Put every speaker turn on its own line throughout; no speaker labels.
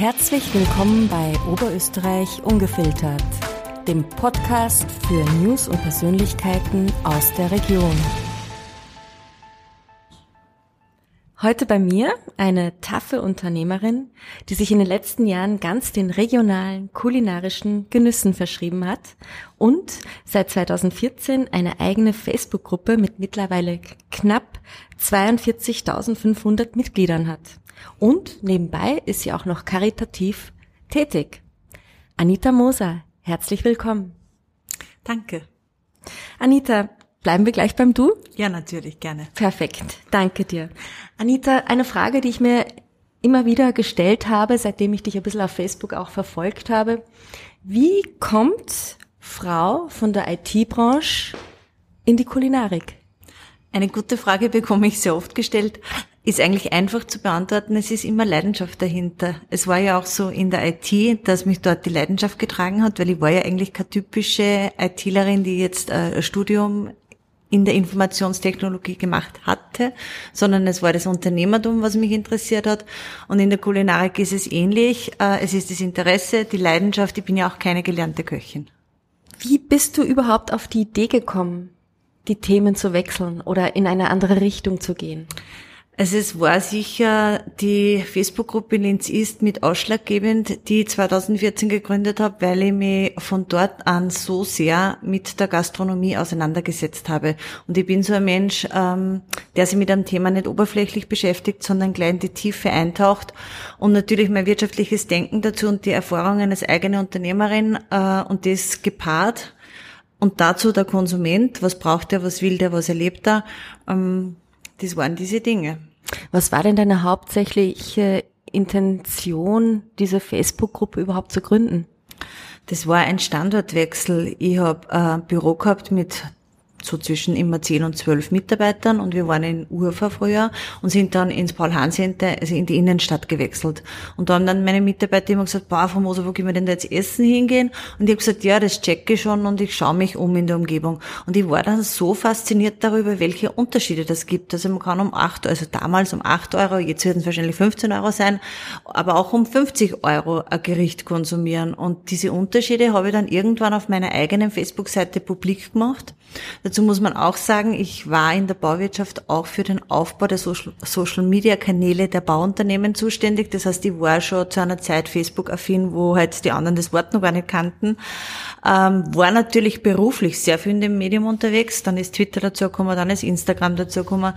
Herzlich willkommen bei Oberösterreich Ungefiltert, dem Podcast für News und Persönlichkeiten aus der Region. Heute bei mir eine taffe Unternehmerin, die sich in den letzten Jahren ganz den regionalen kulinarischen Genüssen verschrieben hat und seit 2014 eine eigene Facebook-Gruppe mit mittlerweile knapp 42.500 Mitgliedern hat. Und nebenbei ist sie auch noch karitativ tätig. Anita Moser, herzlich willkommen.
Danke.
Anita, Bleiben wir gleich beim Du?
Ja, natürlich, gerne.
Perfekt, danke dir. Anita, eine Frage, die ich mir immer wieder gestellt habe, seitdem ich dich ein bisschen auf Facebook auch verfolgt habe. Wie kommt Frau von der IT-Branche in die Kulinarik?
Eine gute Frage bekomme ich sehr oft gestellt. Ist eigentlich einfach zu beantworten. Es ist immer Leidenschaft dahinter. Es war ja auch so in der IT, dass mich dort die Leidenschaft getragen hat, weil ich war ja eigentlich keine typische ITlerin, die jetzt äh, ein Studium in der Informationstechnologie gemacht hatte, sondern es war das Unternehmertum, was mich interessiert hat. Und in der Kulinarik ist es ähnlich. Äh, es ist das Interesse, die Leidenschaft. Ich bin ja auch keine gelernte Köchin.
Wie bist du überhaupt auf die Idee gekommen, die Themen zu wechseln oder in eine andere Richtung zu gehen?
Also es war sicher die Facebook-Gruppe Linz Ist mit ausschlaggebend, die ich 2014 gegründet habe, weil ich mich von dort an so sehr mit der Gastronomie auseinandergesetzt habe. Und ich bin so ein Mensch, ähm, der sich mit einem Thema nicht oberflächlich beschäftigt, sondern gleich in die Tiefe eintaucht. Und natürlich mein wirtschaftliches Denken dazu und die Erfahrungen als eigene Unternehmerin äh, und das gepaart. Und dazu der Konsument, was braucht er, was will der, was erlebt er. Ähm, das waren diese Dinge.
Was war denn deine hauptsächliche Intention, diese Facebook-Gruppe überhaupt zu gründen?
Das war ein Standortwechsel. Ich habe ein Büro gehabt mit so zwischen immer zehn und zwölf Mitarbeitern und wir waren in Urfa früher und sind dann ins Paul-Hahn-Center, also in die Innenstadt gewechselt. Und da haben dann meine Mitarbeiter immer gesagt, boah, Frau Moser, wo können wir denn da jetzt essen hingehen? Und ich habe gesagt, ja, das checke ich schon und ich schaue mich um in der Umgebung. Und ich war dann so fasziniert darüber, welche Unterschiede das gibt. Also man kann um acht, also damals um acht Euro, jetzt werden es wahrscheinlich 15 Euro sein, aber auch um 50 Euro ein Gericht konsumieren. Und diese Unterschiede habe ich dann irgendwann auf meiner eigenen Facebook-Seite publik gemacht. Dazu muss man auch sagen, ich war in der Bauwirtschaft auch für den Aufbau der Social Media Kanäle der Bauunternehmen zuständig. Das heißt, ich war schon zu einer Zeit Facebook-affin, wo halt die anderen das Wort noch gar nicht kannten. Ähm, war natürlich beruflich sehr viel in dem Medium unterwegs. Dann ist Twitter dazu gekommen, dann ist Instagram dazu gekommen.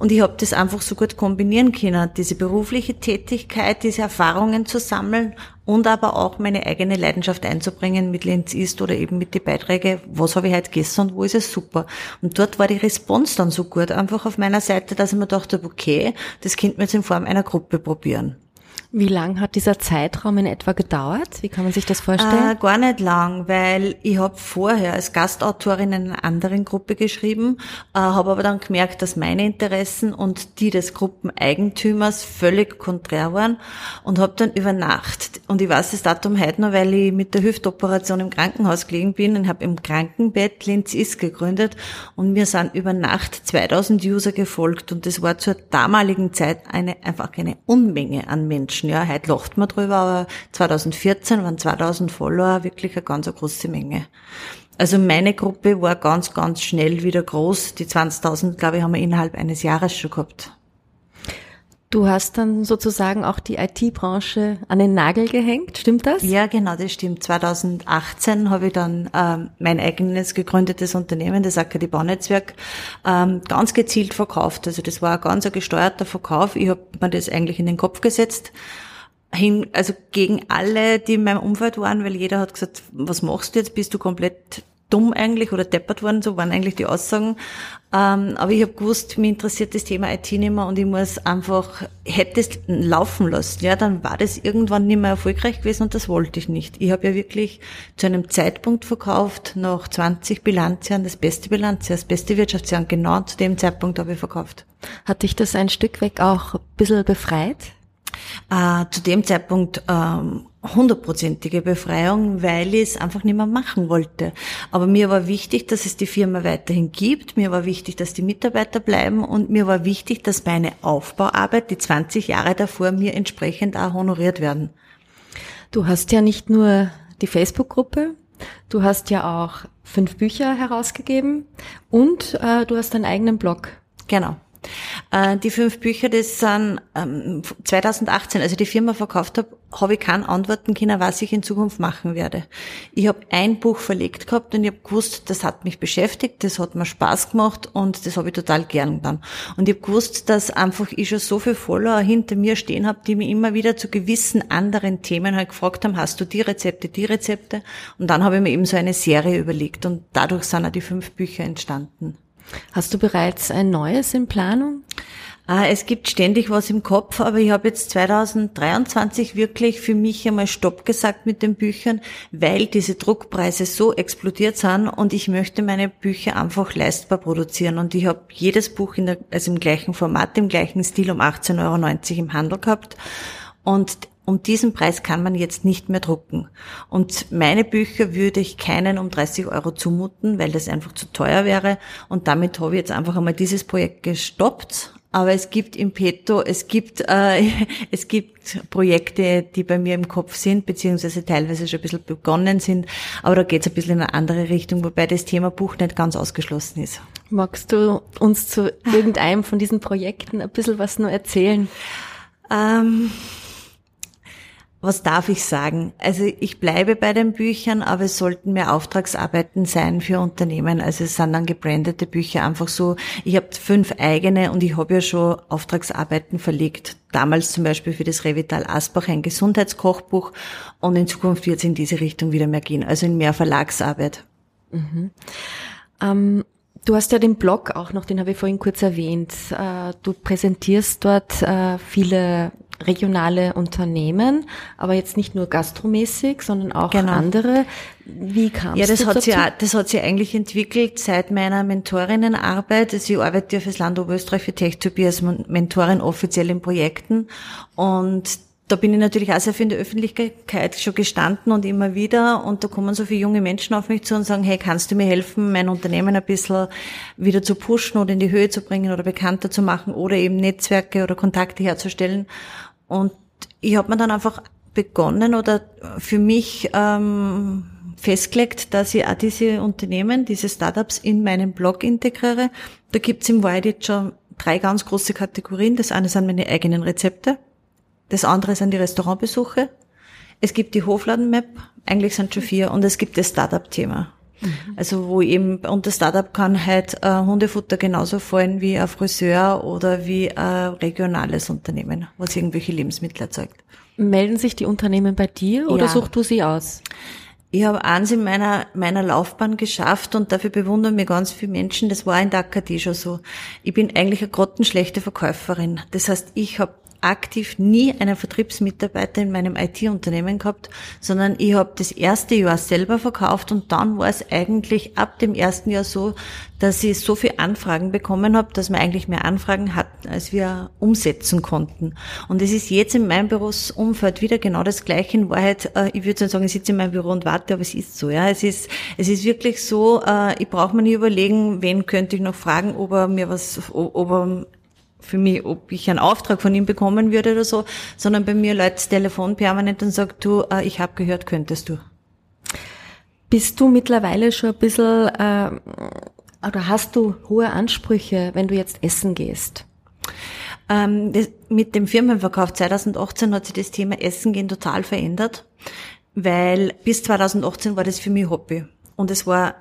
Und ich habe das einfach so gut kombinieren können. Diese berufliche Tätigkeit, diese Erfahrungen zu sammeln und aber auch meine eigene Leidenschaft einzubringen mit Lenz ist oder eben mit den Beiträgen, was habe ich heute gegessen und wo ist es super. Und dort war die Response dann so gut, einfach auf meiner Seite, dass ich mir dachte, okay, das könnte man jetzt in Form einer Gruppe probieren.
Wie lang hat dieser Zeitraum in etwa gedauert? Wie kann man sich das vorstellen?
Äh, gar nicht lang, weil ich habe vorher als Gastautorin in einer anderen Gruppe geschrieben, äh, habe aber dann gemerkt, dass meine Interessen und die des Gruppeneigentümers völlig konträr waren und habe dann über Nacht, und ich weiß das Datum heute noch, weil ich mit der Hüftoperation im Krankenhaus gelegen bin und habe im Krankenbett Linz ist gegründet und mir sind über Nacht 2000 User gefolgt und das war zur damaligen Zeit eine einfach eine Unmenge an Menschen. Menschen. Ja, heute lacht man drüber, aber 2014 waren 2000 Follower wirklich eine ganz große Menge. Also meine Gruppe war ganz, ganz schnell wieder groß. Die 20.000, glaube ich, haben wir innerhalb eines Jahres schon gehabt.
Du hast dann sozusagen auch die IT-Branche an den Nagel gehängt, stimmt das?
Ja, genau, das stimmt. 2018 habe ich dann ähm, mein eigenes gegründetes Unternehmen, das Akadie Baunetzwerk, ähm, ganz gezielt verkauft. Also das war ein ganz ein gesteuerter Verkauf. Ich habe mir das eigentlich in den Kopf gesetzt hin, also gegen alle, die in meinem Umfeld waren, weil jeder hat gesagt, was machst du jetzt? Bist du komplett dumm eigentlich oder deppert worden, so waren eigentlich die Aussagen. Ähm, aber ich habe gewusst, mir interessiert das Thema IT nicht mehr und ich muss einfach, hätte es laufen lassen, ja, dann war das irgendwann nicht mehr erfolgreich gewesen und das wollte ich nicht. Ich habe ja wirklich zu einem Zeitpunkt verkauft, nach 20 Bilanzjahren, das beste Bilanzjahr, das beste Wirtschaftsjahr, genau zu dem Zeitpunkt habe ich verkauft.
Hat dich das ein Stück weg auch ein bisschen befreit?
Äh, zu dem Zeitpunkt ähm, hundertprozentige Befreiung, weil ich es einfach nicht mehr machen wollte. Aber mir war wichtig, dass es die Firma weiterhin gibt. Mir war wichtig, dass die Mitarbeiter bleiben und mir war wichtig, dass meine Aufbauarbeit, die 20 Jahre davor, mir entsprechend auch honoriert werden.
Du hast ja nicht nur die Facebook-Gruppe, du hast ja auch fünf Bücher herausgegeben und äh, du hast deinen eigenen Blog.
Genau. Äh, die fünf Bücher, das sind ähm, 2018, als ich die Firma verkauft habe, habe ich keine Antworten können, was ich in Zukunft machen werde. Ich habe ein Buch verlegt gehabt und ich habe gewusst, das hat mich beschäftigt, das hat mir Spaß gemacht und das habe ich total gern getan. Und ich habe gewusst, dass einfach ich schon so viele Follower hinter mir stehen habe, die mir immer wieder zu gewissen anderen Themen halt gefragt haben, hast du die Rezepte, die Rezepte? Und dann habe ich mir eben so eine Serie überlegt und dadurch sind auch die fünf Bücher entstanden.
Hast du bereits ein neues in Planung?
Ah, es gibt ständig was im Kopf, aber ich habe jetzt 2023 wirklich für mich einmal Stopp gesagt mit den Büchern, weil diese Druckpreise so explodiert sind und ich möchte meine Bücher einfach leistbar produzieren. Und ich habe jedes Buch in der, also im gleichen Format, im gleichen Stil um 18,90 Euro im Handel gehabt. Und um diesen Preis kann man jetzt nicht mehr drucken. Und meine Bücher würde ich keinen um 30 Euro zumuten, weil das einfach zu teuer wäre. Und damit habe ich jetzt einfach einmal dieses Projekt gestoppt. Aber es gibt im Peto, es gibt, äh, es gibt Projekte, die bei mir im Kopf sind, beziehungsweise teilweise schon ein bisschen begonnen sind. Aber da geht es ein bisschen in eine andere Richtung, wobei das Thema Buch nicht ganz ausgeschlossen ist.
Magst du uns zu irgendeinem von diesen Projekten ein bisschen was nur erzählen?
Ähm, was darf ich sagen? Also ich bleibe bei den Büchern, aber es sollten mehr Auftragsarbeiten sein für Unternehmen. Also es sind dann gebrandete Bücher einfach so. Ich habe fünf eigene und ich habe ja schon Auftragsarbeiten verlegt. Damals zum Beispiel für das Revital Asbach ein Gesundheitskochbuch und in Zukunft wird es in diese Richtung wieder mehr gehen, also in mehr Verlagsarbeit.
Mhm. Ähm Du hast ja den Blog auch noch, den habe ich vorhin kurz erwähnt. Äh, du präsentierst dort äh, viele regionale Unternehmen, aber jetzt nicht nur gastromäßig, sondern auch genau. andere.
Wie kam ja, das hat sie das hat sich eigentlich entwickelt seit meiner Mentorinnenarbeit. Also ich arbeite ja fürs Land Oberösterreich für TechTopie als Mentorin offiziell in Projekten und da bin ich natürlich auch sehr viel in der Öffentlichkeit schon gestanden und immer wieder. Und da kommen so viele junge Menschen auf mich zu und sagen, hey, kannst du mir helfen, mein Unternehmen ein bisschen wieder zu pushen oder in die Höhe zu bringen oder bekannter zu machen oder eben Netzwerke oder Kontakte herzustellen. Und ich habe mir dann einfach begonnen oder für mich ähm, festgelegt, dass ich auch diese Unternehmen, diese Startups in meinen Blog integriere. Da gibt's im jetzt schon drei ganz große Kategorien. Das eine sind meine eigenen Rezepte, das andere sind die Restaurantbesuche, es gibt die Hofladen-Map, eigentlich sind schon vier, und es gibt das Startup-Thema. Mhm. Also wo eben unter Startup kann halt äh, Hundefutter genauso fallen wie ein Friseur oder wie ein regionales Unternehmen, was irgendwelche Lebensmittel erzeugt.
Melden sich die Unternehmen bei dir oder ja. suchst du sie aus?
Ich habe eins in meiner, meiner Laufbahn geschafft und dafür bewundern mir ganz viele Menschen. Das war in der Akademie schon so. Ich bin eigentlich eine grottenschlechte Verkäuferin. Das heißt, ich habe aktiv nie einen Vertriebsmitarbeiter in meinem IT-Unternehmen gehabt, sondern ich habe das erste Jahr selber verkauft und dann war es eigentlich ab dem ersten Jahr so, dass ich so viele Anfragen bekommen habe, dass wir eigentlich mehr Anfragen hatten, als wir umsetzen konnten. Und es ist jetzt in meinem Berufsumfeld wieder genau das Gleiche. In Wahrheit, äh, ich würde nicht sagen, ich sitze in meinem Büro und warte, aber es ist so. Ja, es ist es ist wirklich so. Äh, ich brauche mir nie überlegen, wen könnte ich noch fragen, ob er mir was, ob er für mich, ob ich einen Auftrag von ihm bekommen würde oder so, sondern bei mir läuft das Telefon permanent und sagt, du, äh, ich habe gehört, könntest du.
Bist du mittlerweile schon ein bisschen, äh, oder hast du hohe Ansprüche, wenn du jetzt essen gehst?
Ähm, das, mit dem Firmenverkauf 2018 hat sich das Thema Essen gehen total verändert, weil bis 2018 war das für mich Hobby und es war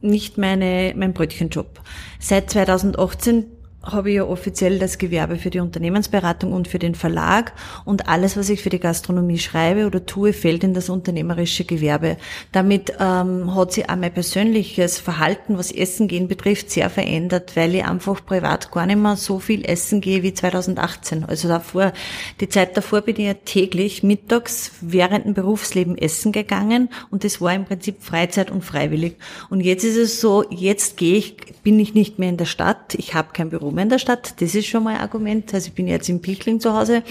nicht meine, mein Brötchenjob. Seit 2018 habe ich ja offiziell das Gewerbe für die Unternehmensberatung und für den Verlag und alles, was ich für die Gastronomie schreibe oder tue, fällt in das unternehmerische Gewerbe. Damit ähm, hat sich auch mein persönliches Verhalten, was Essen gehen betrifft, sehr verändert, weil ich einfach privat gar nicht mehr so viel essen gehe wie 2018. Also davor, die Zeit davor bin ich ja täglich mittags während dem Berufsleben essen gegangen und das war im Prinzip Freizeit und freiwillig. Und jetzt ist es so, jetzt gehe ich, bin ich nicht mehr in der Stadt, ich habe kein Büro Blumen in der Stadt. Das ist schon mal ein Argument. Also ich bin jetzt in Pichling zu Hause.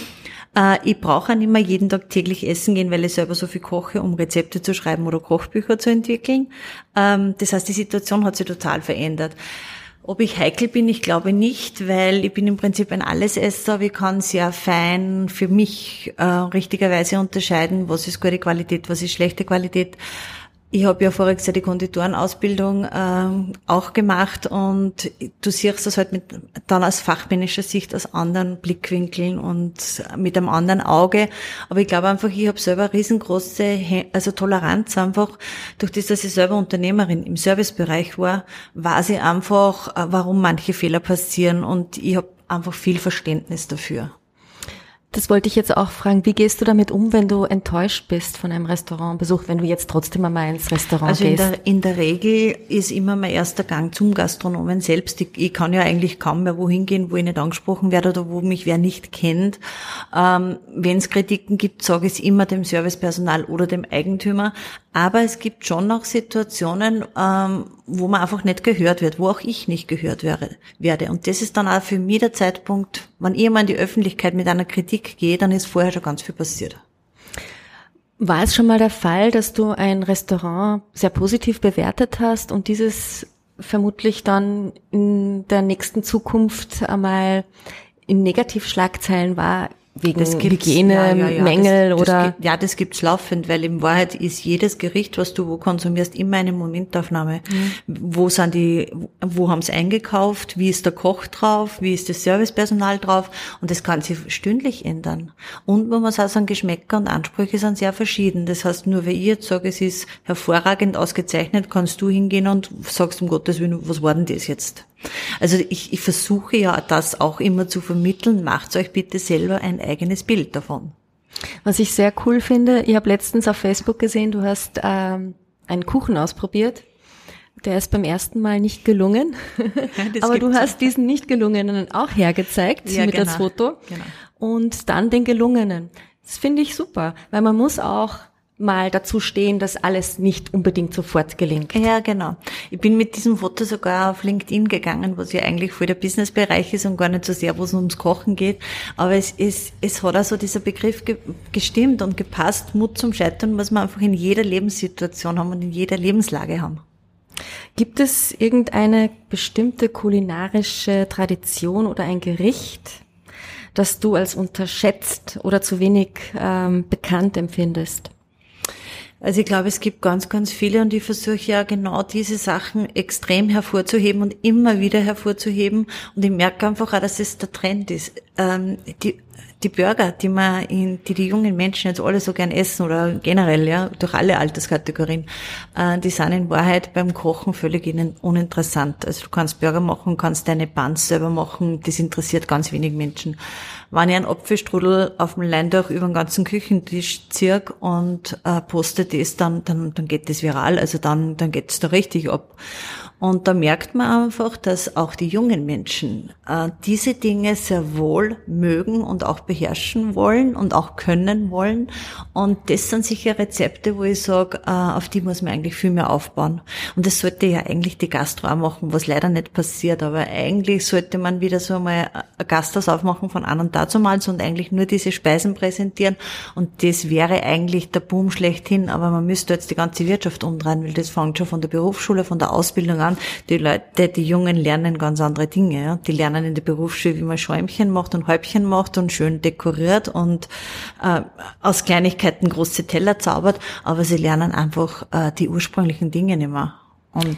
Äh, ich brauche auch nicht mehr jeden Tag täglich essen gehen, weil ich selber so viel koche, um Rezepte zu schreiben oder Kochbücher zu entwickeln. Ähm, das heißt, die Situation hat sich total verändert. Ob ich heikel bin, ich glaube nicht, weil ich bin im Prinzip ein Allesesser, ich kann sehr fein für mich äh, richtigerweise unterscheiden, was ist gute Qualität, was ist schlechte Qualität. Ich habe ja voriges Jahr die Konditorenausbildung ähm, auch gemacht und du siehst das halt mit, dann aus fachmännischer Sicht aus anderen Blickwinkeln und mit einem anderen Auge. Aber ich glaube einfach, ich habe selber riesengroße also Toleranz einfach. Durch das, dass ich selber Unternehmerin im Servicebereich war, weiß ich einfach, äh, warum manche Fehler passieren und ich habe einfach viel Verständnis dafür.
Das wollte ich jetzt auch fragen. Wie gehst du damit um, wenn du enttäuscht bist von einem Restaurantbesuch, wenn du jetzt trotzdem einmal ins Restaurant
also
gehst?
Also in der, in der Regel ist immer mein erster Gang zum Gastronomen selbst. Ich, ich, kann ja eigentlich kaum mehr wohin gehen, wo ich nicht angesprochen werde oder wo mich wer nicht kennt. Ähm, wenn es Kritiken gibt, sage ich es immer dem Servicepersonal oder dem Eigentümer. Aber es gibt schon noch Situationen, ähm, wo man einfach nicht gehört wird, wo auch ich nicht gehört werde. Und das ist dann auch für mich der Zeitpunkt, wenn ich mal in die Öffentlichkeit mit einer Kritik gehe, dann ist vorher schon ganz viel passiert.
War es schon mal der Fall, dass du ein Restaurant sehr positiv bewertet hast und dieses vermutlich dann in der nächsten Zukunft einmal in Negativschlagzeilen war? Wegen Hygienemängel ja, ja, ja. oder?
Das, ja, das gibt's laufend, weil in Wahrheit ist jedes Gericht, was du wo konsumierst, immer eine Momentaufnahme. Mhm. Wo sind die, wo haben's eingekauft? Wie ist der Koch drauf? Wie ist das Servicepersonal drauf? Und das kann sich stündlich ändern. Und man muss auch sagen, Geschmäcker und Ansprüche sind sehr verschieden. Das heißt, nur wenn ich jetzt sage, es ist hervorragend ausgezeichnet, kannst du hingehen und sagst um Gottes Willen, was war denn das jetzt? Also ich, ich versuche ja das auch immer zu vermitteln. Macht euch bitte selber ein eigenes Bild davon.
Was ich sehr cool finde, ich habe letztens auf Facebook gesehen, du hast ähm, einen Kuchen ausprobiert. Der ist beim ersten Mal nicht gelungen. Ja, Aber du hast diesen nicht gelungenen auch hergezeigt ja, mit genau. als Foto. Genau. Und dann den gelungenen. Das finde ich super, weil man muss auch mal dazu stehen, dass alles nicht unbedingt sofort gelingt.
Ja, genau. Ich bin mit diesem Foto sogar auf LinkedIn gegangen, was ja eigentlich voll der Businessbereich ist und gar nicht so sehr, wo es ums Kochen geht. Aber es ist, es hat also dieser Begriff ge gestimmt und gepasst, Mut zum Scheitern, was wir einfach in jeder Lebenssituation haben und in jeder Lebenslage haben.
Gibt es irgendeine bestimmte kulinarische Tradition oder ein Gericht, das du als unterschätzt oder zu wenig ähm, bekannt empfindest?
Also ich glaube, es gibt ganz, ganz viele und ich versuche ja genau diese Sachen extrem hervorzuheben und immer wieder hervorzuheben. Und ich merke einfach auch, dass es der Trend ist. Ähm, die, die Burger, die man in, die die jungen Menschen jetzt alle so gern essen oder generell, ja, durch alle Alterskategorien, äh, die sind in Wahrheit beim Kochen völlig uninteressant. Also du kannst Burger machen, kannst deine Buns selber machen, das interessiert ganz wenig Menschen wenn ich einen Apfelstrudel auf dem Leindach über den ganzen Küchentisch ziehe und äh, poste das, dann, dann, dann geht das viral, also dann, dann geht's da richtig ab. Und da merkt man einfach, dass auch die jungen Menschen äh, diese Dinge sehr wohl mögen und auch beherrschen wollen und auch können wollen. Und das sind sicher Rezepte, wo ich sage, äh, auf die muss man eigentlich viel mehr aufbauen. Und das sollte ja eigentlich die Gastro auch machen, was leider nicht passiert. Aber eigentlich sollte man wieder so mal ein Gasthaus aufmachen von an und dazumals und eigentlich nur diese Speisen präsentieren. Und das wäre eigentlich der Boom schlechthin. Aber man müsste jetzt die ganze Wirtschaft umdrehen, weil das fängt schon von der Berufsschule, von der Ausbildung an. Die Leute, die Jungen lernen ganz andere Dinge. Ja. Die lernen in der Berufsschule, wie man Schäumchen macht und Häubchen macht und schön dekoriert und äh, aus Kleinigkeiten große Teller zaubert, aber sie lernen einfach äh, die ursprünglichen Dinge nicht mehr. Und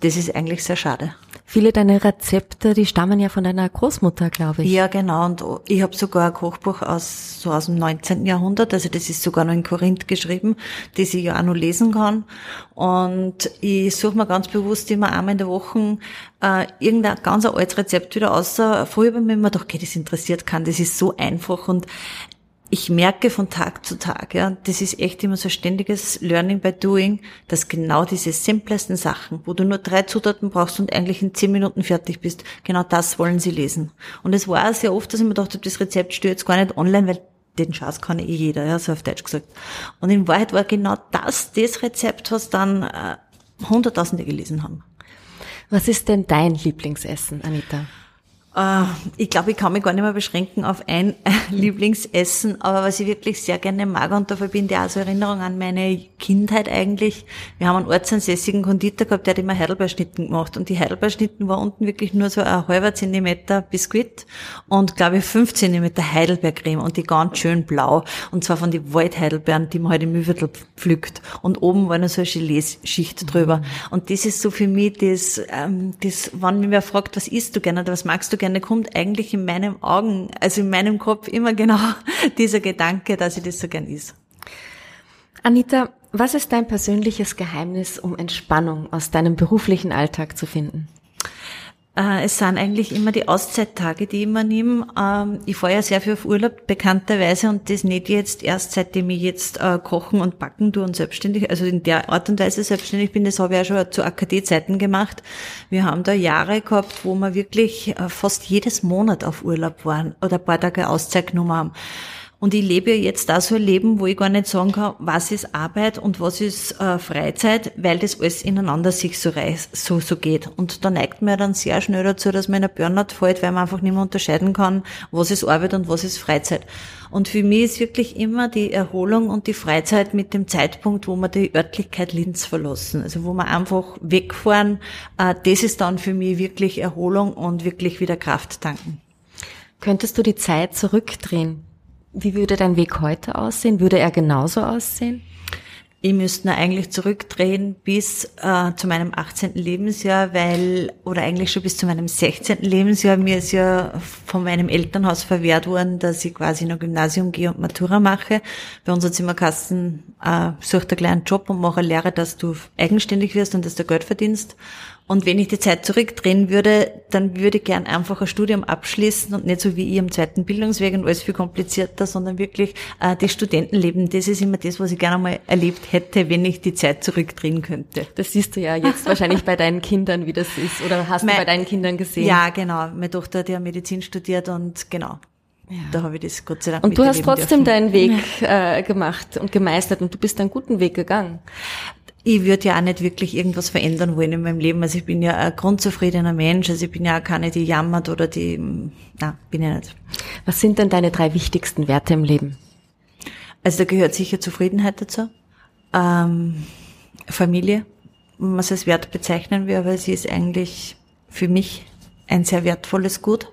das ist eigentlich sehr schade.
Viele deiner Rezepte, die stammen ja von deiner Großmutter, glaube ich.
Ja, genau. Und ich habe sogar ein Kochbuch aus so aus dem 19. Jahrhundert, also das ist sogar noch in Korinth geschrieben, das ich ja auch noch lesen kann. Und ich suche mir ganz bewusst immer einmal in der Woche äh, irgendein ganz altes Rezept wieder außer früher habe ich mir gedacht, okay, das interessiert kann, das ist so einfach und ich merke von Tag zu Tag, ja, das ist echt immer so ein ständiges Learning by Doing, dass genau diese simplesten Sachen, wo du nur drei Zutaten brauchst und eigentlich in zehn Minuten fertig bist, genau das wollen sie lesen. Und es war sehr oft, dass ich mir dachte, das Rezept steht jetzt gar nicht online, weil den Schatz kann eh jeder, ja, so auf Deutsch gesagt. Und in Wahrheit war genau das, das Rezept, was dann äh, Hunderttausende gelesen haben.
Was ist denn dein Lieblingsessen, Anita?
Uh, ich glaube, ich kann mich gar nicht mehr beschränken auf ein Lieblingsessen, aber was ich wirklich sehr gerne mag und da verbinde ich auch so Erinnerungen an meine Kindheit eigentlich. Wir haben einen ortsansässigen Konditor gehabt, der hat immer Heidelbeerschnitten gemacht und die Heidelbeerschnitten war unten wirklich nur so ein halber Zentimeter Biskuit und glaube ich fünf Zentimeter Heidelbeercreme und die ganz schön blau und zwar von den Waldheidelbeeren, die man halt im Mühlviertel pflückt und oben war noch so eine Gelee-Schicht drüber und das ist so für mich das, ähm, das, wenn mich wer fragt, was isst du gerne oder was magst du gerne gerne, kommt eigentlich in meinen Augen, also in meinem Kopf immer genau dieser Gedanke, dass ich das so gern ist.
Anita, was ist dein persönliches Geheimnis, um Entspannung aus deinem beruflichen Alltag zu finden?
Äh, es sind eigentlich immer die Auszeittage, die ich immer nehme. Ähm, ich fahre ja sehr viel auf Urlaub, bekannterweise, und das nicht jetzt erst, seitdem ich jetzt äh, kochen und backen tue und selbstständig, also in der Art und Weise selbstständig bin, das habe ich ja schon zu AKD-Zeiten gemacht. Wir haben da Jahre gehabt, wo wir wirklich äh, fast jedes Monat auf Urlaub waren oder ein paar Tage Auszeit genommen haben. Und ich lebe ja jetzt da so ein Leben, wo ich gar nicht sagen kann, was ist Arbeit und was ist äh, Freizeit, weil das alles ineinander sich so, reiß, so, so geht. Und da neigt man dann sehr schnell dazu, dass man in ein Burnout fällt, weil man einfach nicht mehr unterscheiden kann, was ist Arbeit und was ist Freizeit. Und für mich ist wirklich immer die Erholung und die Freizeit mit dem Zeitpunkt, wo wir die Örtlichkeit Linz verlassen. Also wo wir einfach wegfahren, äh, das ist dann für mich wirklich Erholung und wirklich wieder Kraft tanken.
Könntest du die Zeit zurückdrehen? Wie würde dein Weg heute aussehen? Würde er genauso aussehen?
Ich müsste eigentlich zurückdrehen bis äh, zu meinem 18. Lebensjahr, weil, oder eigentlich schon bis zu meinem 16. Lebensjahr, mir ist ja von meinem Elternhaus verwehrt worden, dass ich quasi noch Gymnasium gehe und Matura mache. Bei uns hat immer Kasten, äh, such dir gleich einen Job und mach eine Lehre, dass du eigenständig wirst und dass du Geld verdienst. Und wenn ich die Zeit zurückdrehen würde, dann würde ich gern einfach ein Studium abschließen und nicht so wie ich am zweiten Bildungsweg und alles viel komplizierter, sondern wirklich äh, das Studentenleben. Das ist immer das, was ich gerne mal erlebt hätte, wenn ich die Zeit zurückdrehen könnte.
Das siehst du ja jetzt wahrscheinlich bei deinen Kindern, wie das ist, oder hast mein, du bei deinen Kindern gesehen?
Ja, genau. Meine Tochter hat ja Medizin studiert und genau. Ja. Da habe ich das Gott sei Dank
Und du hast trotzdem dürfen. deinen Weg äh, gemacht und gemeistert und du bist einen guten Weg gegangen
ich würde ja auch nicht wirklich irgendwas verändern wollen in meinem Leben. Also ich bin ja ein grundzufriedener Mensch. Also ich bin ja auch keine, die jammert oder die, na, bin ich nicht.
Was sind denn deine drei wichtigsten Werte im Leben?
Also da gehört sicher Zufriedenheit dazu. Ähm, Familie, was als Wert bezeichnen wir, aber sie ist eigentlich für mich ein sehr wertvolles Gut.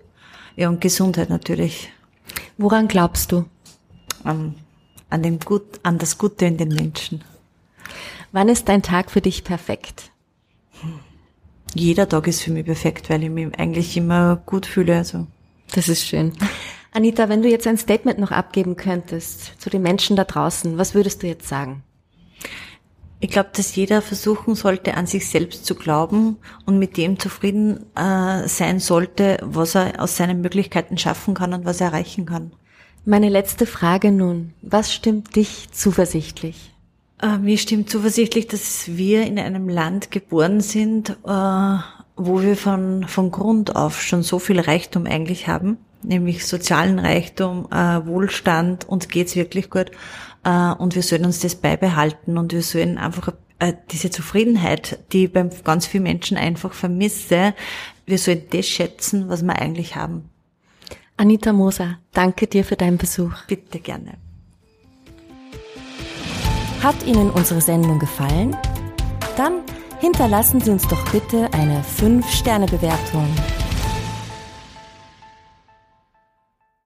Ja, und Gesundheit natürlich.
Woran glaubst du?
Ähm, an dem Gut, an das Gute in den Menschen.
Wann ist dein Tag für dich perfekt?
Jeder Tag ist für mich perfekt, weil ich mich eigentlich immer gut fühle. Also.
Das ist schön. Anita, wenn du jetzt ein Statement noch abgeben könntest zu den Menschen da draußen, was würdest du jetzt sagen?
Ich glaube, dass jeder versuchen sollte, an sich selbst zu glauben und mit dem zufrieden äh, sein sollte, was er aus seinen Möglichkeiten schaffen kann und was er erreichen kann.
Meine letzte Frage nun. Was stimmt dich zuversichtlich?
Äh, mir stimmt zuversichtlich, dass wir in einem Land geboren sind, äh, wo wir von, von Grund auf schon so viel Reichtum eigentlich haben, nämlich sozialen Reichtum, äh, Wohlstand, uns geht's wirklich gut. Und wir sollen uns das beibehalten und wir sollen einfach diese Zufriedenheit, die ich beim ganz vielen Menschen einfach vermisse, wir sollen das schätzen, was wir eigentlich haben.
Anita Moser, danke dir für deinen Besuch.
Bitte gerne.
Hat Ihnen unsere Sendung gefallen? Dann hinterlassen Sie uns doch bitte eine 5-Sterne-Bewertung